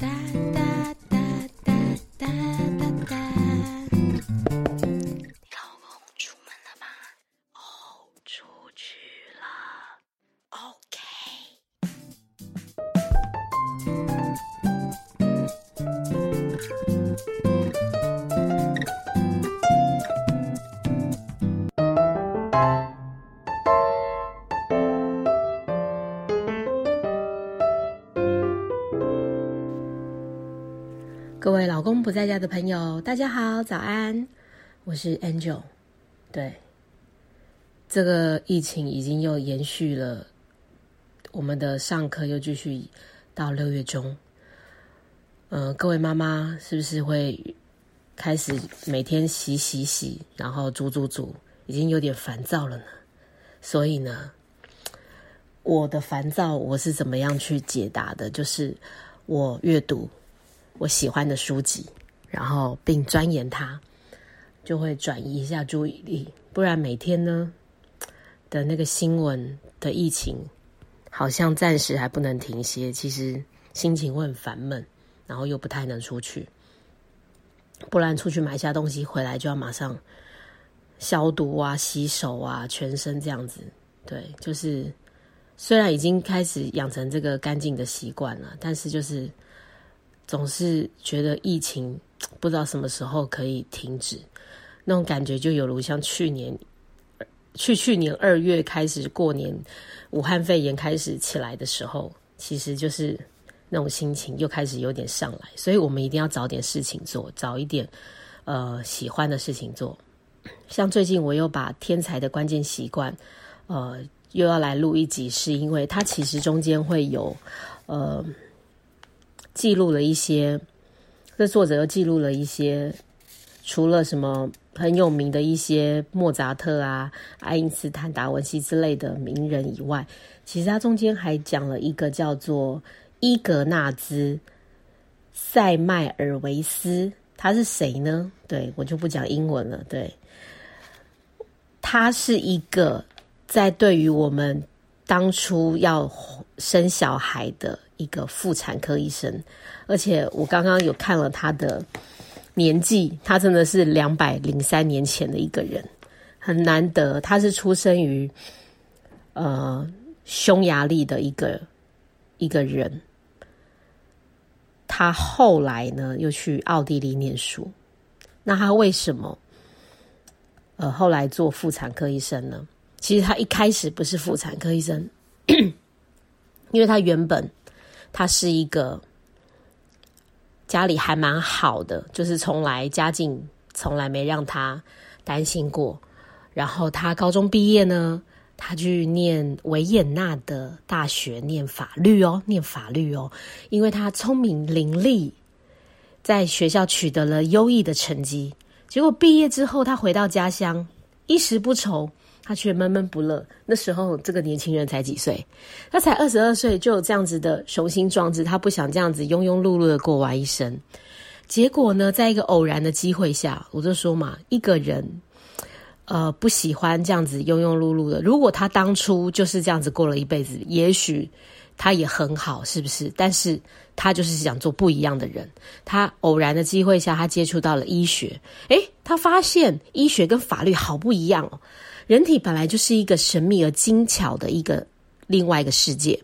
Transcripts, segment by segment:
that, that. 各位老公不在家的朋友，大家好，早安，我是 Angel。对，这个疫情已经又延续了，我们的上课又继续到六月中。呃，各位妈妈是不是会开始每天洗洗洗，然后煮煮煮，已经有点烦躁了呢？所以呢，我的烦躁我是怎么样去解答的？就是我阅读。我喜欢的书籍，然后并钻研它，就会转移一下注意力。不然每天呢的那个新闻的疫情，好像暂时还不能停歇。其实心情会很烦闷，然后又不太能出去。不然出去买下东西回来，就要马上消毒啊、洗手啊，全身这样子。对，就是虽然已经开始养成这个干净的习惯了，但是就是。总是觉得疫情不知道什么时候可以停止，那种感觉就有如像去年去去年二月开始过年，武汉肺炎开始起来的时候，其实就是那种心情又开始有点上来，所以我们一定要找点事情做，找一点呃喜欢的事情做。像最近我又把《天才的关键习惯》呃又要来录一集，是因为它其实中间会有呃。记录了一些，这作者又记录了一些，除了什么很有名的一些莫扎特啊、爱因斯坦、达文西之类的名人以外，其实他中间还讲了一个叫做伊格纳兹·塞迈尔维斯，他是谁呢？对我就不讲英文了。对，他是一个在对于我们当初要生小孩的。一个妇产科医生，而且我刚刚有看了他的年纪，他真的是两百零三年前的一个人，很难得。他是出生于呃匈牙利的一个一个人，他后来呢又去奥地利念书。那他为什么呃后来做妇产科医生呢？其实他一开始不是妇产科医生，因为他原本。他是一个家里还蛮好的，就是从来家境从来没让他担心过。然后他高中毕业呢，他去念维也纳的大学念法律哦，念法律哦，因为他聪明伶俐，在学校取得了优异的成绩。结果毕业之后，他回到家乡，衣食不愁。他却闷闷不乐。那时候，这个年轻人才几岁？他才二十二岁，就有这样子的雄心壮志。他不想这样子庸庸碌碌的过完一生。结果呢，在一个偶然的机会下，我就说嘛，一个人，呃，不喜欢这样子庸庸碌碌的。如果他当初就是这样子过了一辈子，也许他也很好，是不是？但是他就是想做不一样的人。他偶然的机会下，他接触到了医学。诶，他发现医学跟法律好不一样哦。人体本来就是一个神秘而精巧的一个另外一个世界。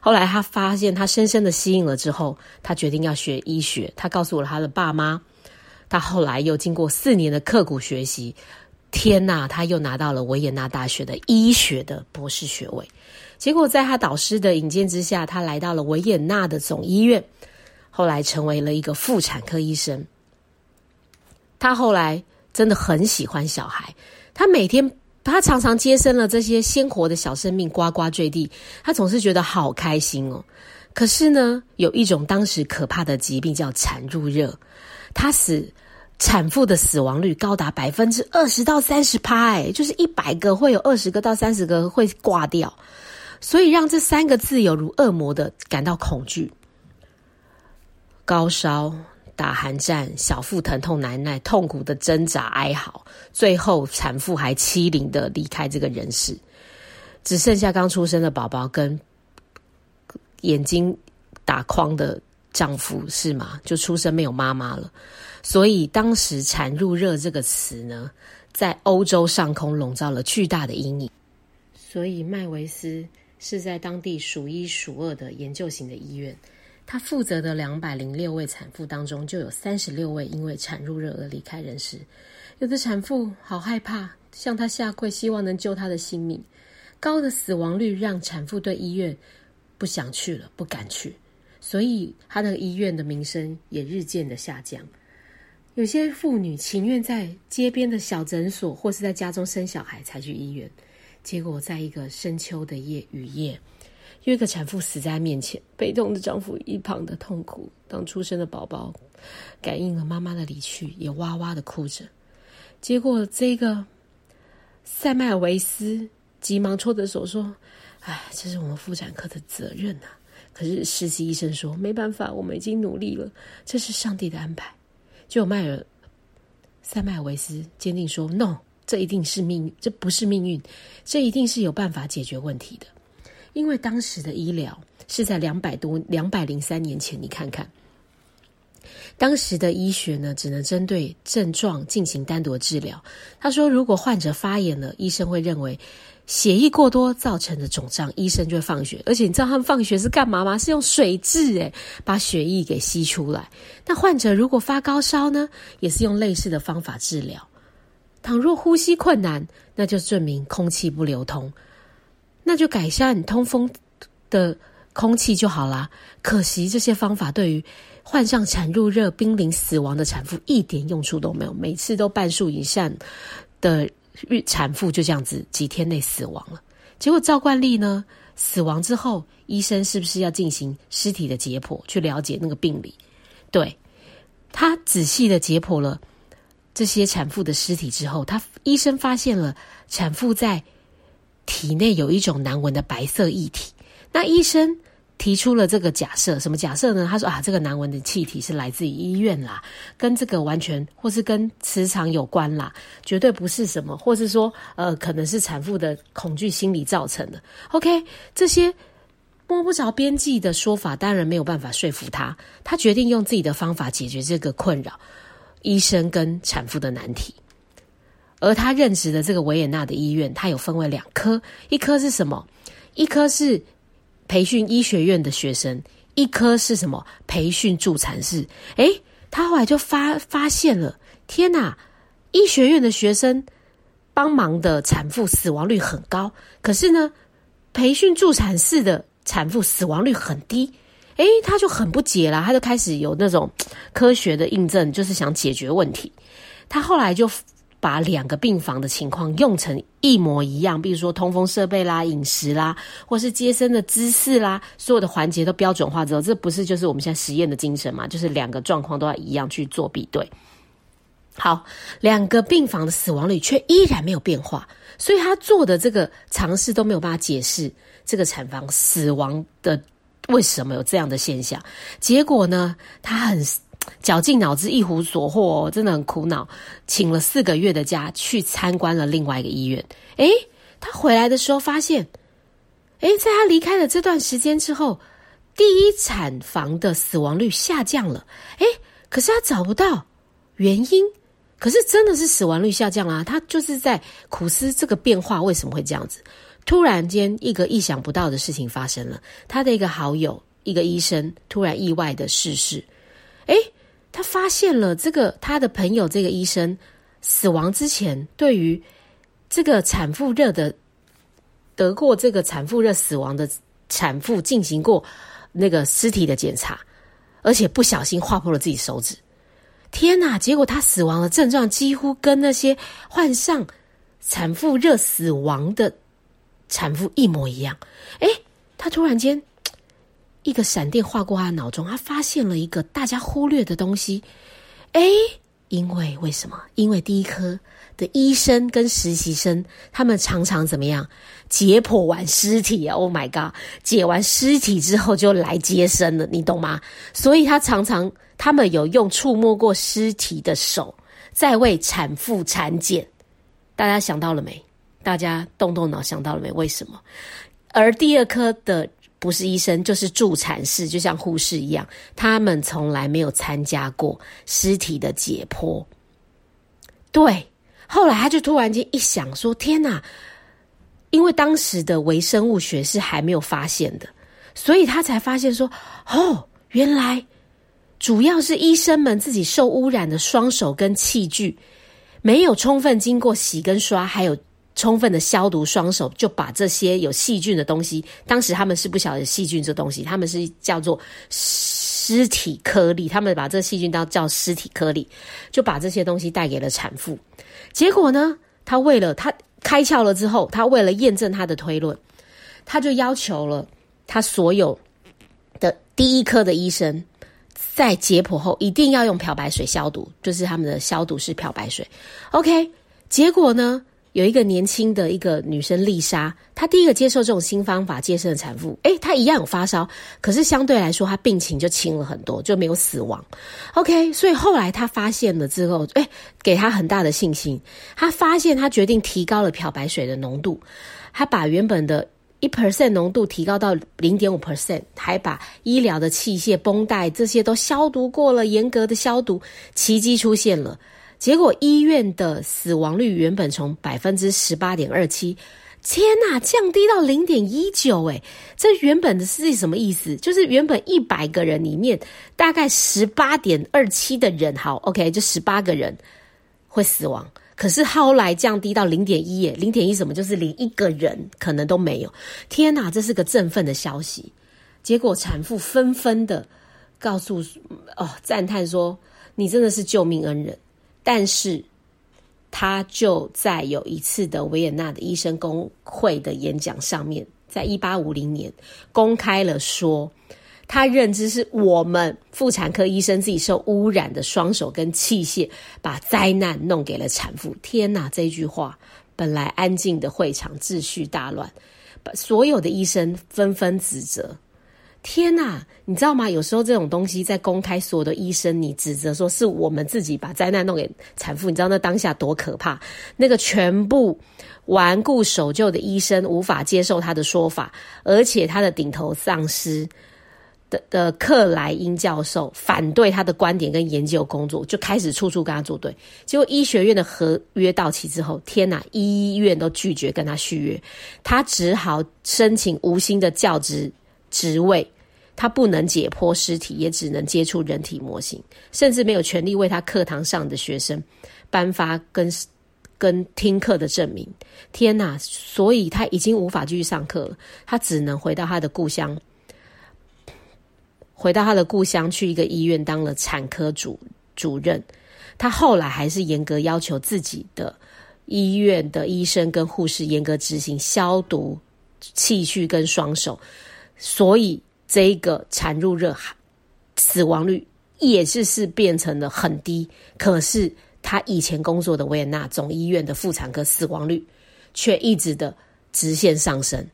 后来他发现他深深的吸引了之后，他决定要学医学。他告诉了他的爸妈。他后来又经过四年的刻苦学习，天呐，他又拿到了维也纳大学的医学的博士学位。结果在他导师的引荐之下，他来到了维也纳的总医院，后来成为了一个妇产科医生。他后来真的很喜欢小孩，他每天。他常常接生了这些鲜活的小生命，呱呱坠地，他总是觉得好开心哦。可是呢，有一种当时可怕的疾病叫产褥热，它使产妇的死亡率高达百分之二十到三十趴，哎，就是一百个会有二十个到三十个会挂掉，所以让这三个字有如恶魔的感到恐惧，高烧。打寒战，小腹疼痛难耐，痛苦的挣扎哀嚎，最后产妇还凄凌的离开这个人世，只剩下刚出生的宝宝跟眼睛打框的丈夫是吗？就出生没有妈妈了，所以当时“产褥热”这个词呢，在欧洲上空笼罩了巨大的阴影。所以麦维斯是在当地数一数二的研究型的医院，他负责的两百零六位产妇当中，就有三十六位因为产褥热而离开人世。有的产妇好害怕，向他下跪，希望能救他的性命。高的死亡率让产妇对医院不想去了，不敢去，所以他的医院的名声也日渐的下降。有些妇女情愿在街边的小诊所或是在家中生小孩才去医院。结果，在一个深秋的夜雨夜，有一个产妇死在面前，悲痛的丈夫一旁的痛苦。当出生的宝宝感应了妈妈的离去，也哇哇的哭着。结果，这个塞麦尔维斯急忙搓着手说：“哎，这是我们妇产科的责任呐。”可是实习医生说：“没办法，我们已经努力了，这是上帝的安排。”就迈尔塞麦尔维斯坚定说：“No。”这一定是命运，这不是命运，这一定是有办法解决问题的。因为当时的医疗是在两百多、两百零三年前，你看看，当时的医学呢，只能针对症状进行单独治疗。他说，如果患者发炎了，医生会认为血液过多造成的肿胀，医生就会放血。而且你知道他们放血是干嘛吗？是用水蛭诶把血液给吸出来。那患者如果发高烧呢，也是用类似的方法治疗。倘若呼吸困难，那就证明空气不流通，那就改善通风的空气就好啦。可惜这些方法对于患上产褥热、濒临死亡的产妇一点用处都没有。每次都半数以上的产妇就这样子几天内死亡了。结果照惯例呢，死亡之后，医生是不是要进行尸体的解剖，去了解那个病理？对他仔细的解剖了。这些产妇的尸体之后，他医生发现了产妇在体内有一种难闻的白色液体。那医生提出了这个假设，什么假设呢？他说啊，这个难闻的气体是来自于医院啦，跟这个完全或是跟磁场有关啦，绝对不是什么，或是说呃，可能是产妇的恐惧心理造成的。OK，这些摸不着边际的说法，当然没有办法说服他。他决定用自己的方法解决这个困扰。医生跟产妇的难题，而他任职的这个维也纳的医院，他有分为两科，一科是什么？一科是培训医学院的学生，一科是什么？培训助产士。诶，他后来就发发现了，天哪！医学院的学生帮忙的产妇死亡率很高，可是呢，培训助产士的产妇死亡率很低。诶，他就很不解啦，他就开始有那种科学的印证，就是想解决问题。他后来就把两个病房的情况用成一模一样，比如说通风设备啦、饮食啦，或是接生的姿势啦，所有的环节都标准化之后，这不是就是我们现在实验的精神嘛？就是两个状况都要一样去做比对。好，两个病房的死亡率却依然没有变化，所以他做的这个尝试都没有办法解释这个产房死亡的。为什么有这样的现象？结果呢？他很绞尽脑汁，一无所获，真的很苦恼。请了四个月的假，去参观了另外一个医院。诶，他回来的时候发现，诶，在他离开了这段时间之后，第一产房的死亡率下降了。诶，可是他找不到原因。可是真的是死亡率下降啦。他就是在苦思这个变化为什么会这样子。突然间，一个意想不到的事情发生了。他的一个好友，一个医生，突然意外的逝世。诶，他发现了这个他的朋友，这个医生死亡之前，对于这个产妇热的得过这个产妇热死亡的产妇进行过那个尸体的检查，而且不小心划破了自己手指。天哪！结果他死亡的症状几乎跟那些患上产妇热死亡的。产妇一模一样，哎，他突然间一个闪电划过他脑中，他发现了一个大家忽略的东西，哎，因为为什么？因为第一科的医生跟实习生，他们常常怎么样？解剖完尸体，Oh my god！解完尸体之后就来接生了，你懂吗？所以他常常他们有用触摸过尸体的手在为产妇产检，大家想到了没？大家动动脑想到了没？为什么？而第二科的不是医生就是助产士，就像护士一样，他们从来没有参加过尸体的解剖。对，后来他就突然间一想说：“天哪！”因为当时的微生物学是还没有发现的，所以他才发现说：“哦，原来主要是医生们自己受污染的双手跟器具，没有充分经过洗跟刷，还有。”充分的消毒双手，就把这些有细菌的东西，当时他们是不晓得细菌这东西，他们是叫做尸体颗粒，他们把这细菌当叫尸体颗粒，就把这些东西带给了产妇。结果呢，他为了他开窍了之后，他为了验证他的推论，他就要求了他所有的第一科的医生，在解剖后一定要用漂白水消毒，就是他们的消毒是漂白水。OK，结果呢？有一个年轻的一个女生丽莎，她第一个接受这种新方法接生的产妇，诶，她一样有发烧，可是相对来说，她病情就轻了很多，就没有死亡。OK，所以后来她发现了之后，诶，给她很大的信心。她发现，她决定提高了漂白水的浓度，她把原本的一 percent 浓度提高到零点五 percent，还把医疗的器械、绷带这些都消毒过了，严格的消毒，奇迹出现了。结果医院的死亡率原本从百分之十八点二七，天呐，降低到零点一九，哎，这原本的是什么意思？就是原本一百个人里面，大概十八点二七的人，好，OK，就十八个人会死亡。可是后来降低到零点一，耶，零点一什么？就是连一个人可能都没有。天呐，这是个振奋的消息。结果产妇纷纷的告诉哦，赞叹说：“你真的是救命恩人。”但是，他就在有一次的维也纳的医生工会的演讲上面，在一八五零年公开了说，他认知是我们妇产科医生自己受污染的双手跟器械，把灾难弄给了产妇。天哪！这句话本来安静的会场秩序大乱，把所有的医生纷纷指责。天呐，你知道吗？有时候这种东西在公开，所有的医生你指责说是我们自己把灾难弄给产妇，你知道那当下多可怕？那个全部顽固守旧的医生无法接受他的说法，而且他的顶头上司的的克莱因教授反对他的观点跟研究工作，就开始处处跟他作对。结果医学院的合约到期之后，天呐，医院都拒绝跟他续约，他只好申请无薪的教职。职位，他不能解剖尸体，也只能接触人体模型，甚至没有权利为他课堂上的学生颁发跟跟听课的证明。天哪！所以他已经无法继续上课了，他只能回到他的故乡，回到他的故乡去一个医院当了产科主主任。他后来还是严格要求自己的医院的医生跟护士严格执行消毒器具跟双手。所以，这个产褥热死亡率也是是变成了很低。可是，他以前工作的维也纳总医院的妇产科死亡率却一直的直线上升。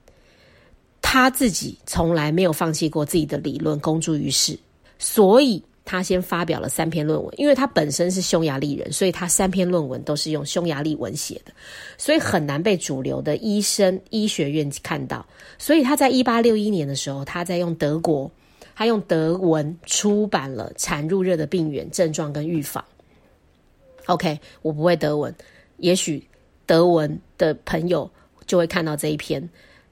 他自己从来没有放弃过自己的理论，公诸于世。所以。他先发表了三篇论文，因为他本身是匈牙利人，所以他三篇论文都是用匈牙利文写的，所以很难被主流的医生医学院看到。所以他在一八六一年的时候，他在用德国，他用德文出版了产褥热的病原症状跟预防。OK，我不会德文，也许德文的朋友就会看到这一篇，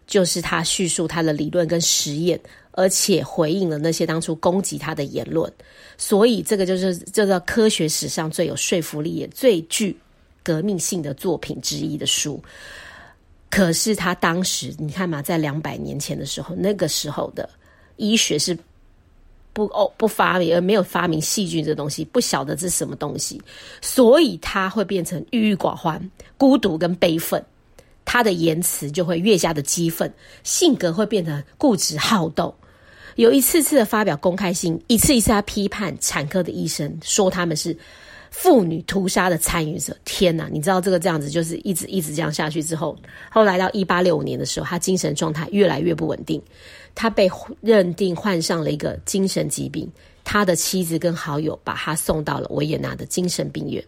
就是他叙述他的理论跟实验。而且回应了那些当初攻击他的言论，所以这个就是这个科学史上最有说服力、也最具革命性的作品之一的书。可是他当时，你看嘛，在两百年前的时候，那个时候的医学是不哦不发明，而没有发明细菌这东西，不晓得这是什么东西，所以他会变成郁郁寡欢、孤独跟悲愤。他的言辞就会越加的激愤，性格会变得固执好斗。有一次次的发表公开信，一次一次他批判产科的医生，说他们是妇女屠杀的参与者。天哪，你知道这个这样子，就是一直一直这样下去之后，后来到一八六五年的时候，他精神状态越来越不稳定，他被认定患上了一个精神疾病。他的妻子跟好友把他送到了维也纳的精神病院。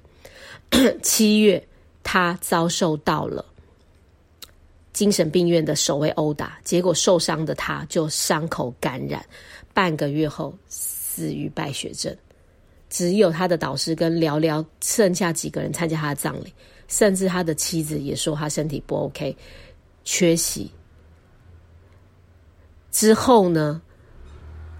七月，他遭受到了精神病院的守卫殴打，结果受伤的他就伤口感染，半个月后死于败血症。只有他的导师跟寥寥剩下几个人参加他的葬礼，甚至他的妻子也说他身体不 OK，缺席。之后呢，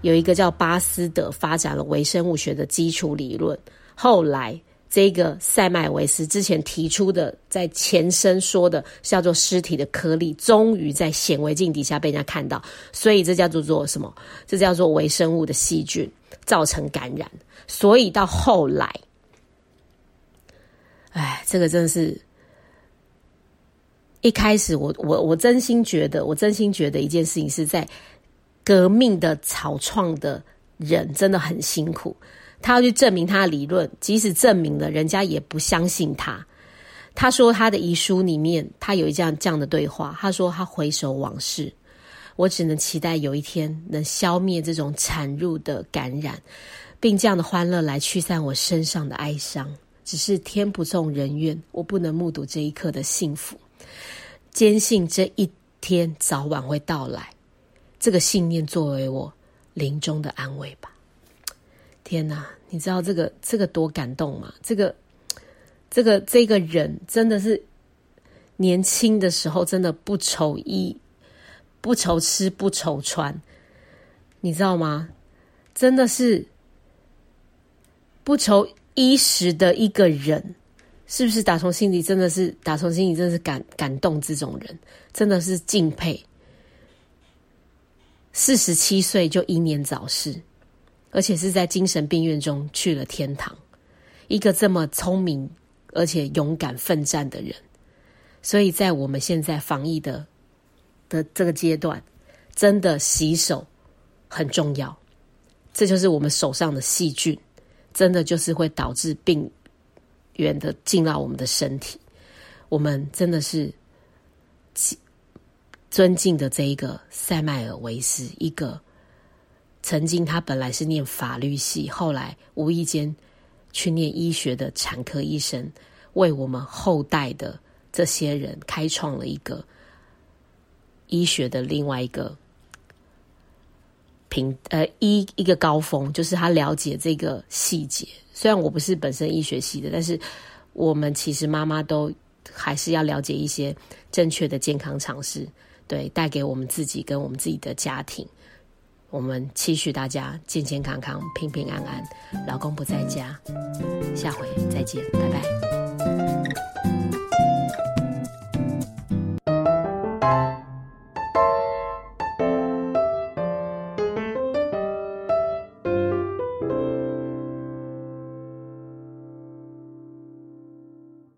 有一个叫巴斯德发展了微生物学的基础理论，后来。这个塞麦维斯之前提出的，在前身说的叫做尸体的颗粒，终于在显微镜底下被人家看到，所以这叫做做什么？这叫做微生物的细菌造成感染。所以到后来，哎，这个真的是，一开始我我我真心觉得，我真心觉得一件事情是在革命的草创的人真的很辛苦。他要去证明他的理论，即使证明了，人家也不相信他。他说他的遗书里面，他有一这样这样的对话。他说他回首往事，我只能期待有一天能消灭这种产褥的感染，并这样的欢乐来驱散我身上的哀伤。只是天不纵人愿，我不能目睹这一刻的幸福。坚信这一天早晚会到来，这个信念作为我临终的安慰吧。天哪，你知道这个这个多感动吗？这个这个这个人真的是年轻的时候真的不愁衣不愁吃不愁穿，你知道吗？真的是不愁衣食的一个人，是不是？打从心里真的是打从心里真的是感感动这种人，真的是敬佩。四十七岁就英年早逝。而且是在精神病院中去了天堂，一个这么聪明而且勇敢奋战的人，所以在我们现在防疫的的这个阶段，真的洗手很重要。这就是我们手上的细菌，真的就是会导致病源的进到我们的身体。我们真的是尊敬的这一个塞麦尔维斯一个。曾经他本来是念法律系，后来无意间去念医学的产科医生，为我们后代的这些人开创了一个医学的另外一个平呃一一个高峰，就是他了解这个细节。虽然我不是本身医学系的，但是我们其实妈妈都还是要了解一些正确的健康常识，对，带给我们自己跟我们自己的家庭。我们期许大家健健康康、平平安安。老公不在家，下回再见，拜拜。